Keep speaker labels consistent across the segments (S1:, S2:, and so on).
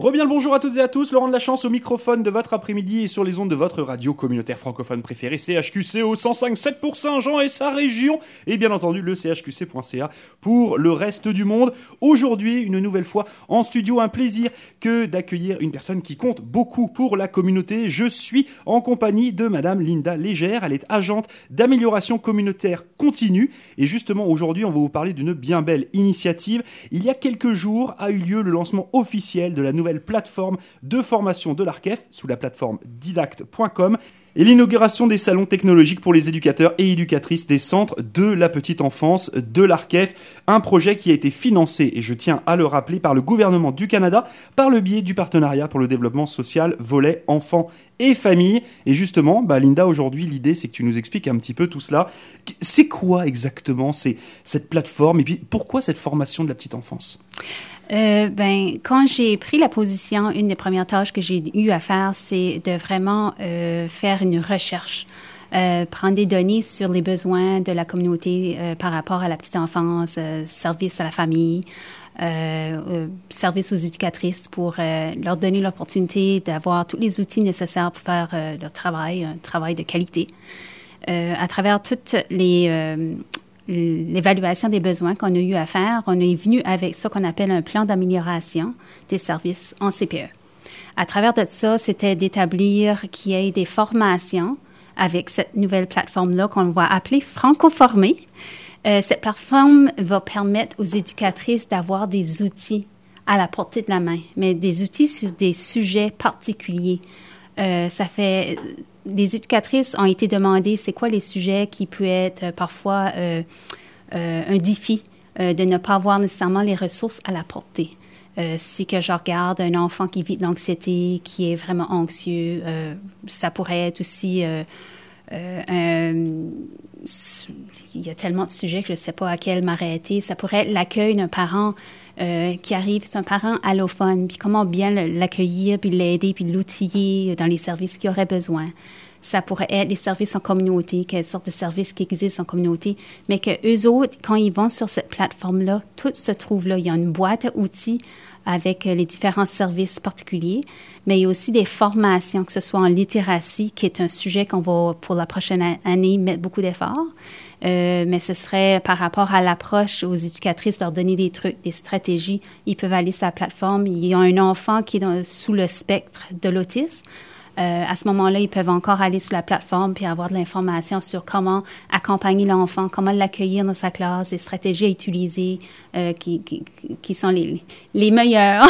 S1: Rebien le bonjour à toutes et à tous, Laurent de la Chance au microphone de votre après-midi et sur les ondes de votre radio communautaire francophone préférée CHQC au 105.7 pour Saint-Jean et sa région et bien entendu le chqc.ca pour le reste du monde. Aujourd'hui, une nouvelle fois en studio, un plaisir que d'accueillir une personne qui compte beaucoup pour la communauté. Je suis en compagnie de madame Linda Légère, elle est agente d'amélioration communautaire continue et justement aujourd'hui, on va vous parler d'une bien belle initiative. Il y a quelques jours a eu lieu le lancement officiel de la nouvelle plateforme de formation de l'ARCEF sous la plateforme didact.com et l'inauguration des salons technologiques pour les éducateurs et éducatrices des centres de la petite enfance de l'ARCEF, un projet qui a été financé, et je tiens à le rappeler, par le gouvernement du Canada par le biais du partenariat pour le développement social volet enfants et famille. Et justement, bah Linda, aujourd'hui, l'idée c'est que tu nous expliques un petit peu tout cela. C'est quoi exactement cette plateforme et puis pourquoi cette formation de la petite enfance?
S2: Euh, ben, quand j'ai pris la position, une des premières tâches que j'ai eu à faire, c'est de vraiment euh, faire une recherche. Euh, prendre des données sur les besoins de la communauté euh, par rapport à la petite enfance, euh, service à la famille, service aux éducatrices pour leur donner l'opportunité d'avoir tous les outils nécessaires pour faire leur travail, un travail de qualité. à travers toutes les, l'évaluation des besoins qu'on a eu à faire, on est venu avec ce qu'on appelle un plan d'amélioration des services en CPE. À travers de ça, c'était d'établir qu'il y ait des formations avec cette nouvelle plateforme-là qu'on va appeler Francoformé. Euh, cette plateforme va permettre aux éducatrices d'avoir des outils à la portée de la main, mais des outils sur des sujets particuliers. Euh, ça fait les éducatrices ont été demandées c'est quoi les sujets qui peuvent être euh, parfois euh, euh, un défi de ne pas avoir nécessairement les ressources à la portée. si que je regarde un enfant qui vit de l'anxiété, qui est vraiment anxieux, ça pourrait être aussi un, il y a tellement de sujets que je ne sais pas à quel m'arrêter. Ça pourrait être l'accueil d'un parent euh, qui arrive, c'est un parent allophone, puis comment bien l'accueillir, puis l'aider, puis l'outiller dans les services qu'il aurait besoin. Ça pourrait être les services en communauté, quelle sorte de services qui existent en communauté, mais que eux autres, quand ils vont sur cette plateforme-là, tout se trouve là. Il y a une boîte à outils avec euh, les différents services particuliers, mais il y a aussi des formations, que ce soit en littératie, qui est un sujet qu'on va, pour la prochaine année, mettre beaucoup d'efforts. Euh, mais ce serait par rapport à l'approche aux éducatrices, leur donner des trucs, des stratégies. Ils peuvent aller sur la plateforme. Il y a un enfant qui est sous le spectre de l'autisme. Euh, à ce moment-là, ils peuvent encore aller sur la plateforme puis avoir de l'information sur comment accompagner l'enfant, comment l'accueillir dans sa classe, les stratégies à utiliser euh, qui, qui, qui, sont les, les meilleures.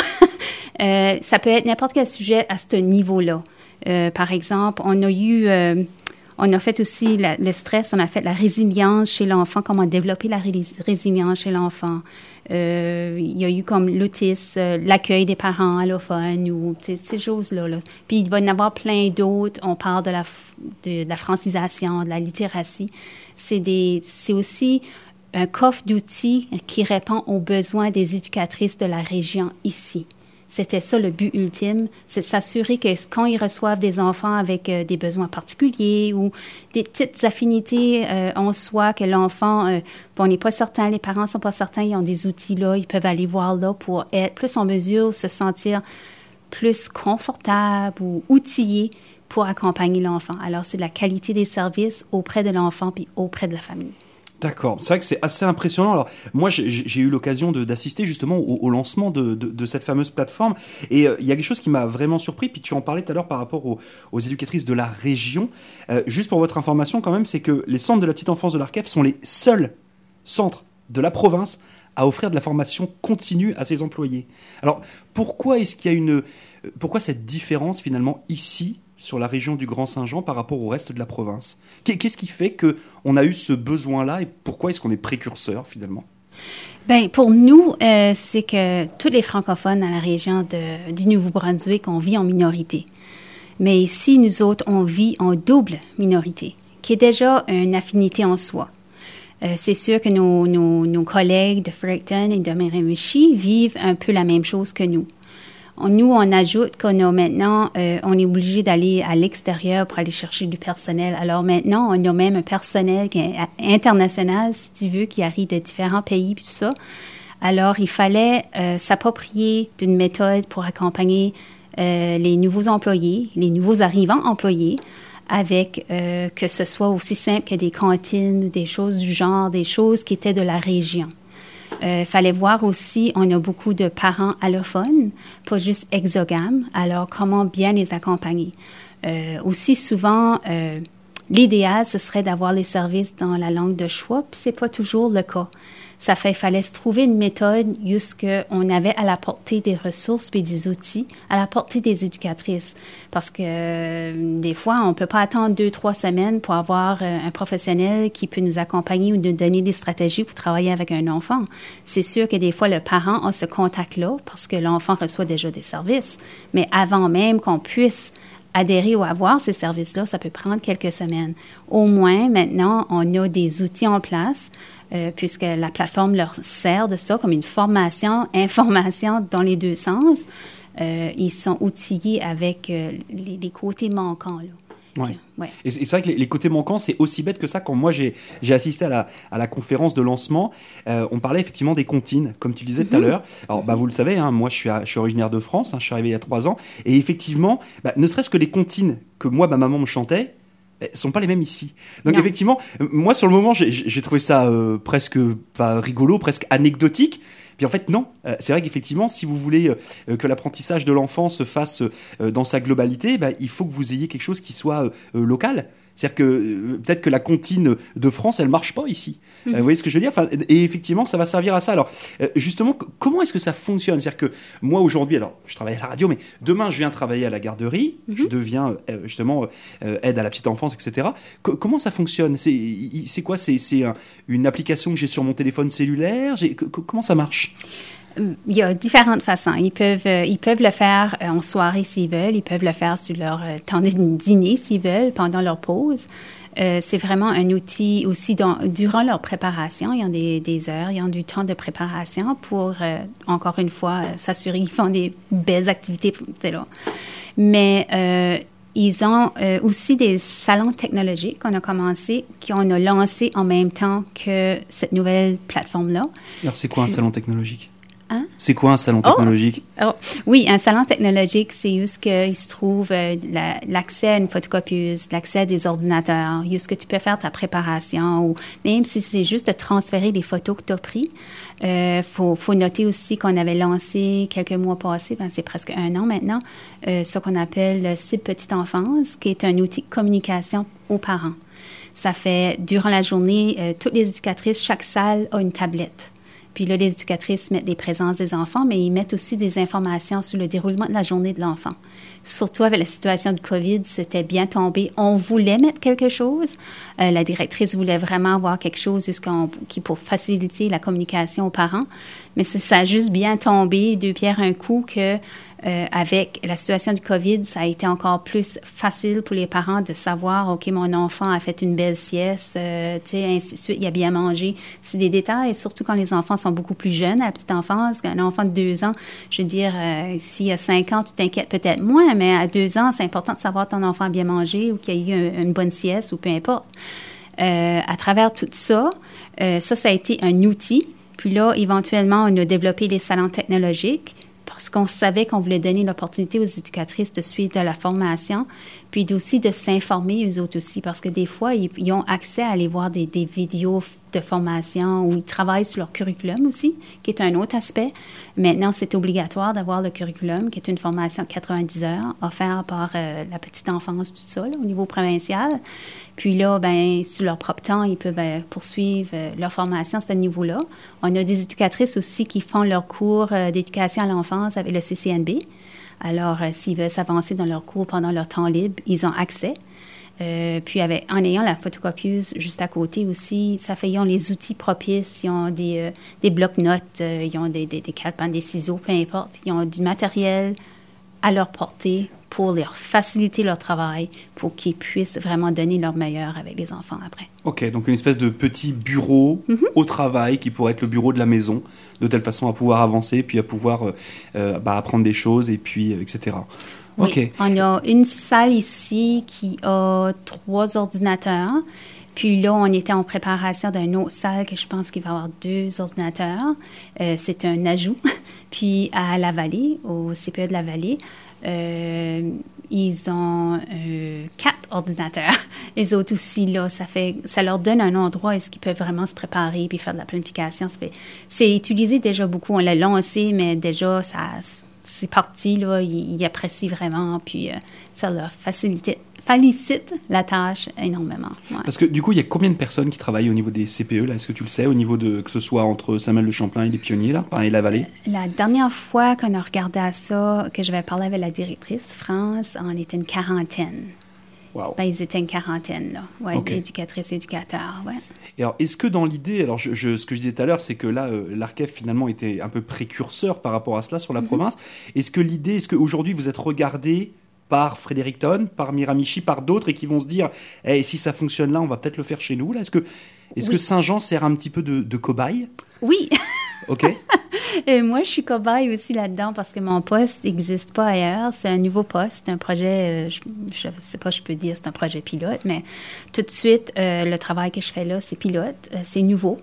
S2: ça peut être n'importe quel sujet à ce niveau-là. par exemple, on a eu on a fait aussi le stress, on a fait la résilience chez l'enfant, comment développer la résilience chez l'enfant. Euh, il y a eu comme l'autisme, euh, l'accueil des parents allophones ou ces choses-là. Puis il va y en avoir plein d'autres. On parle de la, de, la francisation, de la littératie. C'est aussi un coffre d'outils qui répond aux besoins des éducatrices de la région ici. C'était ça le but ultime, c'est s'assurer que quand ils reçoivent des enfants avec euh, des besoins particuliers ou des petites affinités euh, en soi, que l'enfant, euh, on n'est pas certain, les parents sont pas certains, ils ont des outils là, ils peuvent aller voir là pour être plus en mesure, se sentir plus confortable ou outillé pour accompagner l'enfant. Alors, c'est la qualité des services auprès de l'enfant puis auprès de la famille.
S1: D'accord, c'est vrai que c'est assez impressionnant. Alors, moi, j'ai eu l'occasion d'assister justement au, lancement de, cette fameuse plateforme. Et euh, il y a quelque chose qui m'a vraiment surpris, puis tu en parlais tout à l'heure par rapport aux, éducatrices de la région. Euh, juste pour votre information, quand même, c'est que les centres de la petite enfance de l'ARCEF sont les seuls centres de la province à offrir de la formation continue à ses employés. Alors, pourquoi est-ce qu'il y a une. Pourquoi cette différence finalement ici sur la région du Grand Saint-Jean par rapport au reste de la province Qu'est-ce qui fait qu'on a eu ce besoin-là et pourquoi est-ce qu'on est précurseur finalement?
S2: Bien, pour nous, euh, c'est que tous les francophones dans la région du Nouveau-Brunswick, on vit en minorité. Mais ici, nous autres, on vit en double minorité, qui est déjà une affinité en soi. Euh, c'est sûr que nos, nos, nos, collègues de Fredericton et de Miramichi vivent un peu la même chose que nous. Nous, on ajoute qu'on a maintenant, euh, on est obligé d'aller à l'extérieur pour aller chercher du personnel. Alors maintenant, on a même un personnel international, si tu veux, qui arrive de différents pays, tout ça. Alors, il fallait s'approprier d'une méthode pour accompagner les nouveaux employés, les nouveaux arrivants employés, avec que ce soit aussi simple que des cantines ou des choses du genre, des choses qui étaient de la région. Euh, fallait voir aussi, on a beaucoup de parents allophones, pas juste exogames, alors comment bien les accompagner? Euh, aussi souvent, euh, l'idéal, ce serait d'avoir les services dans la langue de choix, puis c'est pas toujours le cas. Ça fait, fallait se trouver une méthode jusque on avait à la portée des ressources et des outils, à la portée des éducatrices. Parce que euh, des fois, on peut pas attendre deux, trois semaines pour avoir euh, un professionnel qui peut nous accompagner ou nous donner des stratégies pour travailler avec un enfant. C'est sûr que des fois, le parent a ce contact-là parce que l'enfant reçoit déjà des services. Mais avant même qu'on puisse adhérer ou avoir ces services-là, ça peut prendre quelques semaines. Au moins, maintenant, on a des outils en place euh, puisque la plateforme leur sert de ça comme une formation, information dans les deux sens. Euh, ils sont outillés avec euh, les, côtés manquants. Là.
S1: Ouais. Et c'est vrai que les, côtés manquants, c'est aussi bête que ça. Quand moi j'ai assisté à la, à la, conférence de lancement, on parlait effectivement des comptines, comme tu disais tout à mhm. l'heure. Alors, bah, vous le savez, hein, moi je suis, je suis originaire de France, hein, je suis arrivé il y a trois ans. Et effectivement, bah, ne serait-ce que les comptines que moi, ma maman me chantait, sont pas les mêmes ici. Donc effectivement, moi sur le moment, j'ai trouvé ça euh, presque pas rigolo, presque anecdotique. Puis en fait, non. Euh, c'est vrai qu'effectivement, si vous voulez euh, que l'apprentissage de l'enfant se fasse dans sa globalité, bah, il faut que vous ayez quelque chose qui soit local. C'est-à-dire que euh, peut-être que la comptine de France, elle marche pas ici. Euh, mhm. vous voyez ce que je veux dire? Et effectivement, ça va servir à ça. Alors, euh, justement, comment est-ce que ça fonctionne? C'est-à-dire que moi, aujourd'hui, alors, je travaille à la radio, mais demain, je viens travailler à la garderie, mhm. je deviens justement aide à la petite enfance, etc. comment ça fonctionne? C'est quoi? C'est une application que j'ai sur mon téléphone cellulaire? Comment ça marche?
S2: Il y a différentes façons. Ils peuvent, euh, ils peuvent le faire euh, en soirée s'ils veulent, ils peuvent le faire sur leur euh, temps de dîner s'ils veulent, pendant leur pause. c'est vraiment un outil aussi dans, durant leur préparation. Ils ont des, des, heures, ils ont du temps de préparation pour, encore une fois, s'assurer qu'ils font des belles activités. Là. Mais ils ont aussi des salons technologiques qu'on a commencé, qu'on a lancé en même temps que cette nouvelle plateforme-là.
S1: Alors, c'est quoi un salon technologique? Hein? C'est quoi un salon oh! technologique?
S2: Oh, oui, un salon technologique, c'est juste qu'il se trouve euh, l'accès à une photocopieuse, l'accès à des ordinateurs, juste que tu peux faire ta préparation ou même si c'est juste de transférer des photos que tu as prises. Il euh, faut, faut, noter aussi qu'on avait lancé quelques mois passés, ben c'est presque un an maintenant, euh, ce qu'on appelle le CIP Petite Enfance, qui est un outil de communication aux parents. Ça fait, durant la journée, toutes les éducatrices, chaque salle a une tablette. Puis là, les éducatrices mettent des présences des enfants, mais ils mettent aussi des informations sur le déroulement de la journée de l'enfant. Surtout avec la situation de COVID, c'était bien tombé. On voulait mettre quelque chose. Euh, la directrice voulait vraiment avoir quelque chose qui pour faciliter la communication aux parents. Mais ça a juste bien tombé, deux pierres un coup, que euh, avec la situation du COVID, ça a été encore plus facile pour les parents de savoir, OK, mon enfant a fait une belle sieste, euh, tu sais, ainsi de suite, il a bien mangé. C'est des détails, surtout quand les enfants sont beaucoup plus jeunes, à la petite enfance. Un enfant de deux ans, je veux dire, euh, s'il a cinq ans, tu t'inquiètes peut-être moins, mais à deux ans, c'est important de savoir ton enfant a bien mangé ou qu'il a eu une bonne sieste ou peu importe. à travers tout ça, ça, ça a été un outil. Puis là, éventuellement, on a développé les salons technologiques parce qu'on savait qu'on voulait donner l'opportunité aux éducatrices de suivre de la formation, puis aussi de s'informer eux autres aussi, parce que des fois, ils, ont accès à aller voir des, vidéos de formation où ils travaillent sur leur curriculum aussi, qui est un autre aspect. Maintenant, c'est obligatoire d'avoir le curriculum, qui est une formation de 90 heures offerte par euh, la petite enfance, tout ça, au niveau provincial. Puis là, ben, sur leur propre temps, ils peuvent euh, poursuivre euh, leur formation à ce niveau-là. On a des éducatrices aussi qui font leur cours d'éducation à l'enfance avec le CCNB. Alors, s'ils veulent s'avancer dans leur cours pendant leur temps libre, ils ont accès. puis avec, en ayant la photocopieuse juste à côté aussi, ça fait ils ont les outils propices, ils ont des, des blocs-notes, ils ont des, des, des des ciseaux, peu importe. Ils ont du matériel à leur portée pour leur faciliter leur travail, pour qu'ils puissent vraiment donner leur meilleur avec les enfants après.
S1: Ok, donc une espèce de petit bureau mhm. au travail qui pourrait être le bureau de la maison, de telle façon à pouvoir avancer, puis à pouvoir euh, euh, bah, apprendre des choses, et puis euh, etc.
S2: Ok. On a une salle ici qui a trois ordinateurs. Puis là, on était en préparation d'une autre salle que je pense qu'il va y avoir deux ordinateurs. Euh, c'est un ajout. Puis à la vallée, au CPE de la vallée, ils ont euh, quatre ordinateurs. Les autres aussi, là, ça, fait, ça leur donne un endroit où ils peuvent vraiment se préparer puis faire de la planification. C'est utilisé déjà beaucoup. On l'a lancé, mais déjà, ça, c'est parti. Là, ils, apprécient vraiment. Puis ça leur facilite, félicite la tâche énormément.
S1: Parce que du coup, il y a combien de personnes qui travaillent au niveau des CPE là? Est-ce que tu le sais au niveau de que ce soit entre Samuel de Champlain et les pionniers là, et la vallée?
S2: La dernière fois qu'on a regardé à ça, que je vais parler avec la directrice France, on était une quarantaine.
S1: Wow.
S2: Ben, ils étaient une quarantaine, là. Ouais, éducatrices et éducateurs, ouais.
S1: Et alors, est-ce que dans l'idée, alors je, ce que je disais tout à l'heure, c'est que là, euh, l'ARCEF finalement était un peu précurseur par rapport à cela sur la mm-hmm. province. Est-ce que l'idée, est-ce qu'aujourd'hui vous êtes regardé par Fredericton, par Miramichi, par d'autres, et qui vont se dire hey, si ça fonctionne là, on va peut-être le faire chez nous. Est-ce que, est que Saint-Jean sert un petit peu de, cobaye?
S2: Oui.
S1: OK.
S2: et moi, je suis cobaye aussi là-dedans parce que mon poste n'existe pas ailleurs. C'est un nouveau poste, un projet, euh, je ne sais pas, je peux dire c'est un projet pilote, mais tout de suite, euh, le travail que je fais là, c'est pilote, euh, c'est nouveau.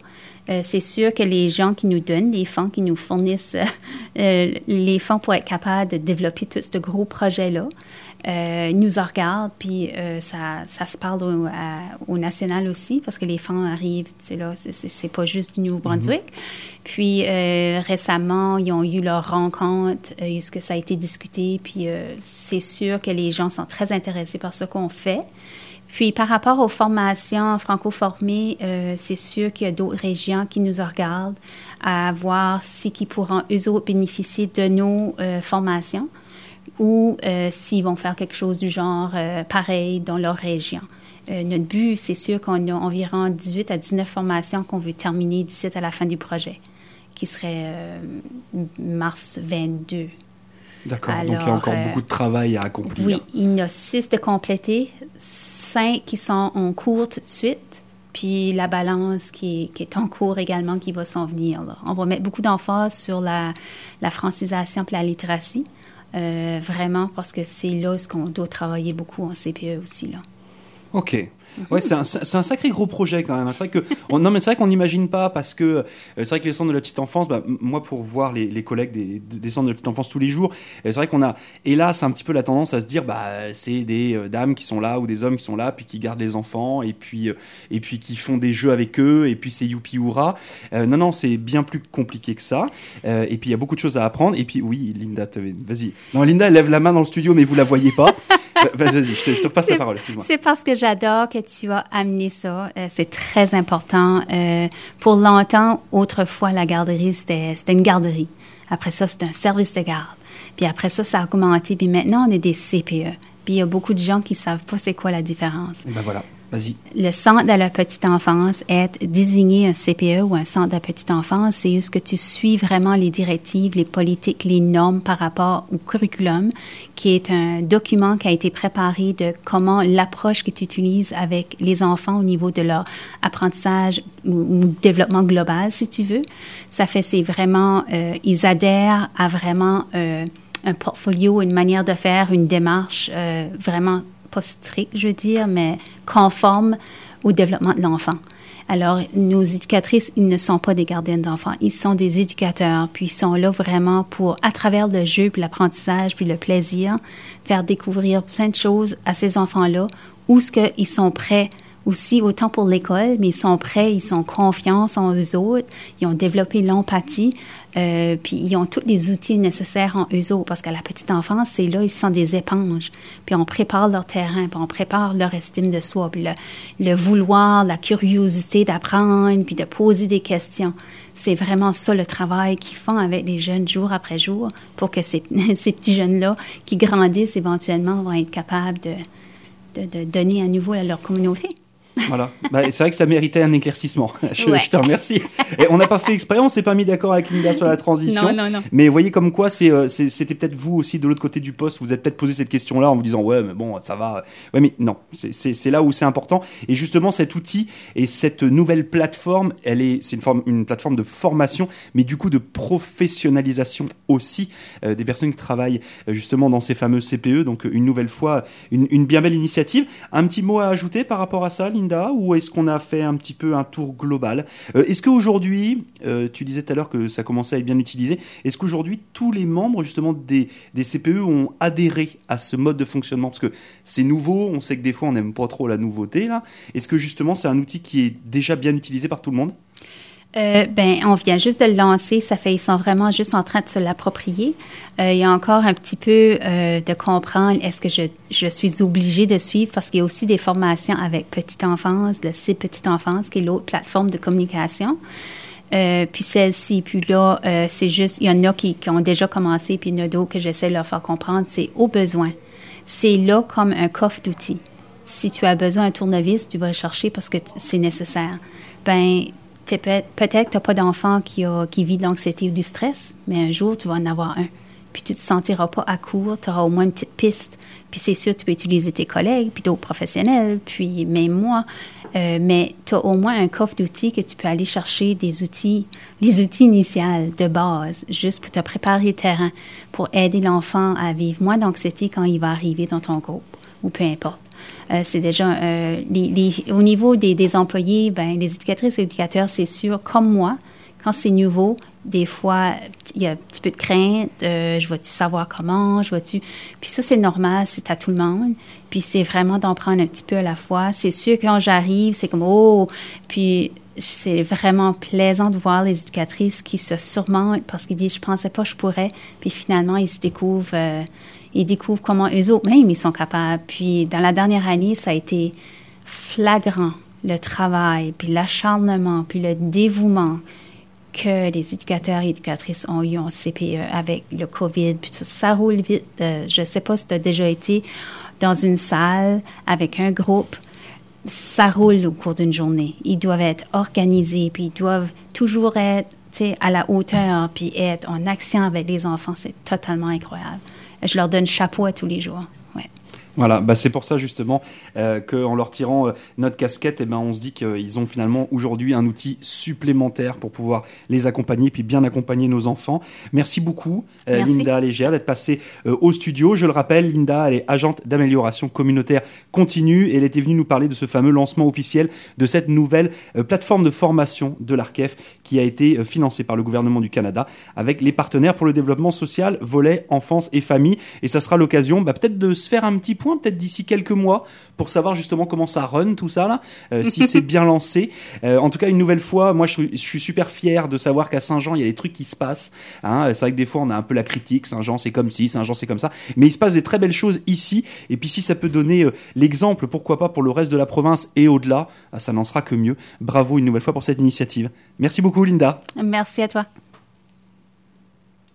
S2: C'est sûr que les gens qui nous donnent les fonds, qui nous fournissent les fonds pour être capables de développer tout ce gros projet-là, euh, nous regardent, puis euh, ça, ça, se parle au, national aussi, parce que les fonds arrivent, c'est là, c'est pas juste du Nouveau-Brunswick. Mm-hmm. Puis euh, récemment, ils ont eu leur rencontre, euh, ce que ça a été discuté, puis c'est sûr que les gens sont très intéressés par ce qu'on fait. Puis par rapport aux formations franco-formées, c'est sûr qu'il y a d'autres régions qui nous regardent à voir si qui pourront eux autres bénéficier de nos formations ou euh, s'ils vont faire quelque chose du genre euh, pareil dans leur région. Euh, notre but, c'est sûr qu'on a environ 18 à 19 formations qu'on veut terminer d'ici à la fin du projet, qui serait mars 22.
S1: D'accord, donc il y a encore beaucoup de travail à accomplir.
S2: Oui, il y en a six de compléter, cinq qui sont en cours tout de suite, puis la balance qui est, en cours également qui va s'en venir. On va mettre beaucoup d'emphase sur la, la francisation et la littératie. Euh, vraiment, parce que c'est là ce qu'on doit travailler beaucoup en CPE aussi. Là.
S1: OK. Ouais, c'est un, un, sacré gros projet quand même. C'est vrai que on, non, mais c'est vrai qu'on n'imagine pas parce que euh, c'est vrai que les centres de la petite enfance, bah, moi pour voir les, les collègues des, des, centres de la petite enfance tous les jours, c'est vrai qu'on a hélas un petit peu la tendance à se dire bah c'est des euh, dames qui sont là ou des hommes qui sont là puis qui gardent les enfants et puis euh, et puis qui font des jeux avec eux et puis c'est youpi hurrah. non non, c'est bien plus compliqué que ça. et puis il y a beaucoup de choses à apprendre. Et puis oui, Linda, vas-y. Non, Linda elle lève la main dans le studio mais vous la voyez pas. Vas-y, je te, je te repasse la parole.
S2: C'est parce que j'adore que tu as amené ça. Euh, c'est très important. Euh, pour longtemps, autrefois, la garderie, c'était une garderie. Après ça, c'était un service de garde. Puis après ça, ça a augmenté. Puis maintenant, on est des CPE. Puis il y a beaucoup de gens qui ne savent pas c'est quoi la différence.
S1: Ben voilà.
S2: Le centre de la petite enfance, être désigné un CPE ou un centre de la petite enfance, c'est ce que tu suis vraiment les directives, les politiques, les normes par rapport au curriculum, qui est un document qui a été préparé de comment l'approche que tu utilises avec les enfants au niveau de leur apprentissage ou, développement global, si tu veux. Ça fait, c'est vraiment, euh, ils adhèrent à vraiment euh, un portfolio, une manière de faire, une démarche euh, vraiment pas strict, je veux dire, mais conforme au développement de l'enfant. Alors, nos éducatrices, ils ne sont pas des gardiennes d'enfants, ils sont des éducateurs, puis ils sont là vraiment pour, à travers le jeu, puis l'apprentissage, puis le plaisir, faire découvrir plein de choses à ces enfants-là, où ce qu'ils sont prêts aussi, autant pour l'école, mais ils sont prêts, ils sont confiance en eux autres, ils ont développé l'empathie, euh, puis ils ont tous les outils nécessaires en eux autres, parce qu'à la petite enfance, c'est là, ils sont des éponges. Puis on prépare leur terrain, puis on prépare leur estime de soi, puis le, vouloir, la curiosité d'apprendre, puis de poser des questions. C'est vraiment ça le travail qu'ils font avec les jeunes jour après jour pour que ces, ces petits jeunes-là qui grandissent éventuellement vont être capables de, de, de donner à nouveau à leur communauté.
S1: Voilà. Bah, c'est vrai que ça méritait un éclaircissement. Je, te remercie. Et on n'a pas fait exprès, on s'est pas mis d'accord avec Linda sur la transition.
S2: Non, non, non.
S1: Mais voyez comme quoi, euh, c'était peut-être vous aussi de l'autre côté du poste, vous êtes peut-être posé cette question-là en vous disant ouais, mais bon, ça va. Ouais, mais non, c'est là où c'est important. Et justement, cet outil et cette nouvelle plateforme, elle est, c'est une, forme, une plateforme de formation, mais du coup de professionnalisation aussi euh, des personnes qui travaillent euh, justement dans ces fameux CPE. Donc une nouvelle fois, une, une bien belle initiative. Un petit mot à ajouter par rapport à ça, Linda? Ou est-ce qu'on a fait un petit peu un tour global euh, Est-ce qu'aujourd'hui, euh, tu disais tout à l'heure que ça commençait à être bien utilisé, est-ce qu'aujourd'hui tous les membres justement des, des, CPE ont adhéré à ce mode de fonctionnement? Parce que c'est nouveau, on sait que des fois on n'aime pas trop la nouveauté là. Est-ce que justement c'est un outil qui est déjà bien utilisé par tout le monde?
S2: Euh, ben, on vient juste de le lancer. Ça fait, ils sont vraiment juste en train de se l'approprier. Euh, il y a encore un petit peu euh, de comprendre est-ce que je, je, suis obligée de suivre parce qu'il y a aussi des formations avec petite enfance, le site petite enfance, qui est l'autre plateforme de communication. puis celle-ci, puis là, c'est juste, il y en a qui, qui, ont déjà commencé, puis il y en a d'autres que j'essaie de leur faire comprendre, c'est au besoin. C'est là comme un coffre d'outils. Si tu as besoin d'un tournevis, tu vas le chercher parce que c'est nécessaire. Ben, peut-être que tu n'as pas d'enfant qui, vit de ou du stress, mais un jour, tu vas en avoir un. Puis tu ne te sentiras pas à court, tu auras au moins une petite piste. Puis c'est sûr, tu peux utiliser tes collègues, puis d'autres professionnels, puis même moi. Euh, mais tu as au moins un coffre d'outils que tu peux aller chercher des outils, les outils initiaux de base, juste pour te préparer le terrain, pour aider l'enfant à vivre moins d'anxiété quand il va arriver dans ton groupe, ou peu importe. Euh, c'est déjà euh, au niveau des, employés, ben, les éducatrices et éducateurs, c'est sûr, comme moi, quand c'est nouveau, des fois, il y a un petit peu de crainte. Euh, je vais-tu savoir comment? Je vais-tu. Puis ça, c'est normal, c'est à tout le monde. Puis c'est vraiment d'en prendre un petit peu à la fois. C'est sûr, quand j'arrive, c'est comme oh! Puis c'est vraiment plaisant de voir les éducatrices qui se surmontent parce qu'ils disent je pensais pas que je pourrais. Puis finalement, ils se découvrent ils découvrent comment eux autres même ils sont capables. Puis dans la dernière année, ça a été flagrant le travail, puis l'acharnement, puis le dévouement que les éducateurs et éducatrices ont eu en CPE avec le COVID, puis tout ça roule vite. Euh, je ne sais pas si tu as déjà été dans une salle avec un groupe. Ça roule au cours d'une journée. Ils doivent être organisés, puis ils doivent toujours être à la hauteur, puis être en action avec les enfants. C'est totalement incroyable je leur donne chapeau à tous les jours.
S1: Voilà, bah c'est pour ça justement euh, qu'en leur tirant euh, notre casquette, eh ben, on se dit qu'ils ont finalement aujourd'hui un outil supplémentaire pour pouvoir les accompagner puis bien accompagner nos enfants. Merci beaucoup, euh, Linda Légère, d'être passée au studio. Je le rappelle, Linda, elle est agente d'amélioration communautaire continue et elle était venue nous parler de ce fameux lancement officiel de cette nouvelle plateforme de formation de l'ARCEF qui a été financée par le gouvernement du Canada avec les partenaires pour le développement social, volet enfance et famille. Et ça sera l'occasion bah, peut-être de se faire un petit point peut-être d'ici quelques mois, pour savoir justement comment ça run tout ça là, euh, si c'est bien lancé. Euh, en tout cas, une nouvelle fois, moi je, suis super fier de savoir qu'à Saint-Jean il y a des trucs qui se passent. Hein. C'est vrai que des fois on a un peu la critique, Saint-Jean c'est comme ci, Saint-Jean c'est comme ça, mais il se passe des très belles choses ici. Et puis si ça peut donner euh, l'exemple, pourquoi pas pour le reste de la province et au-delà, ah, ça n'en sera que mieux. Bravo une nouvelle fois pour cette initiative. Merci beaucoup Linda.
S2: Merci à toi.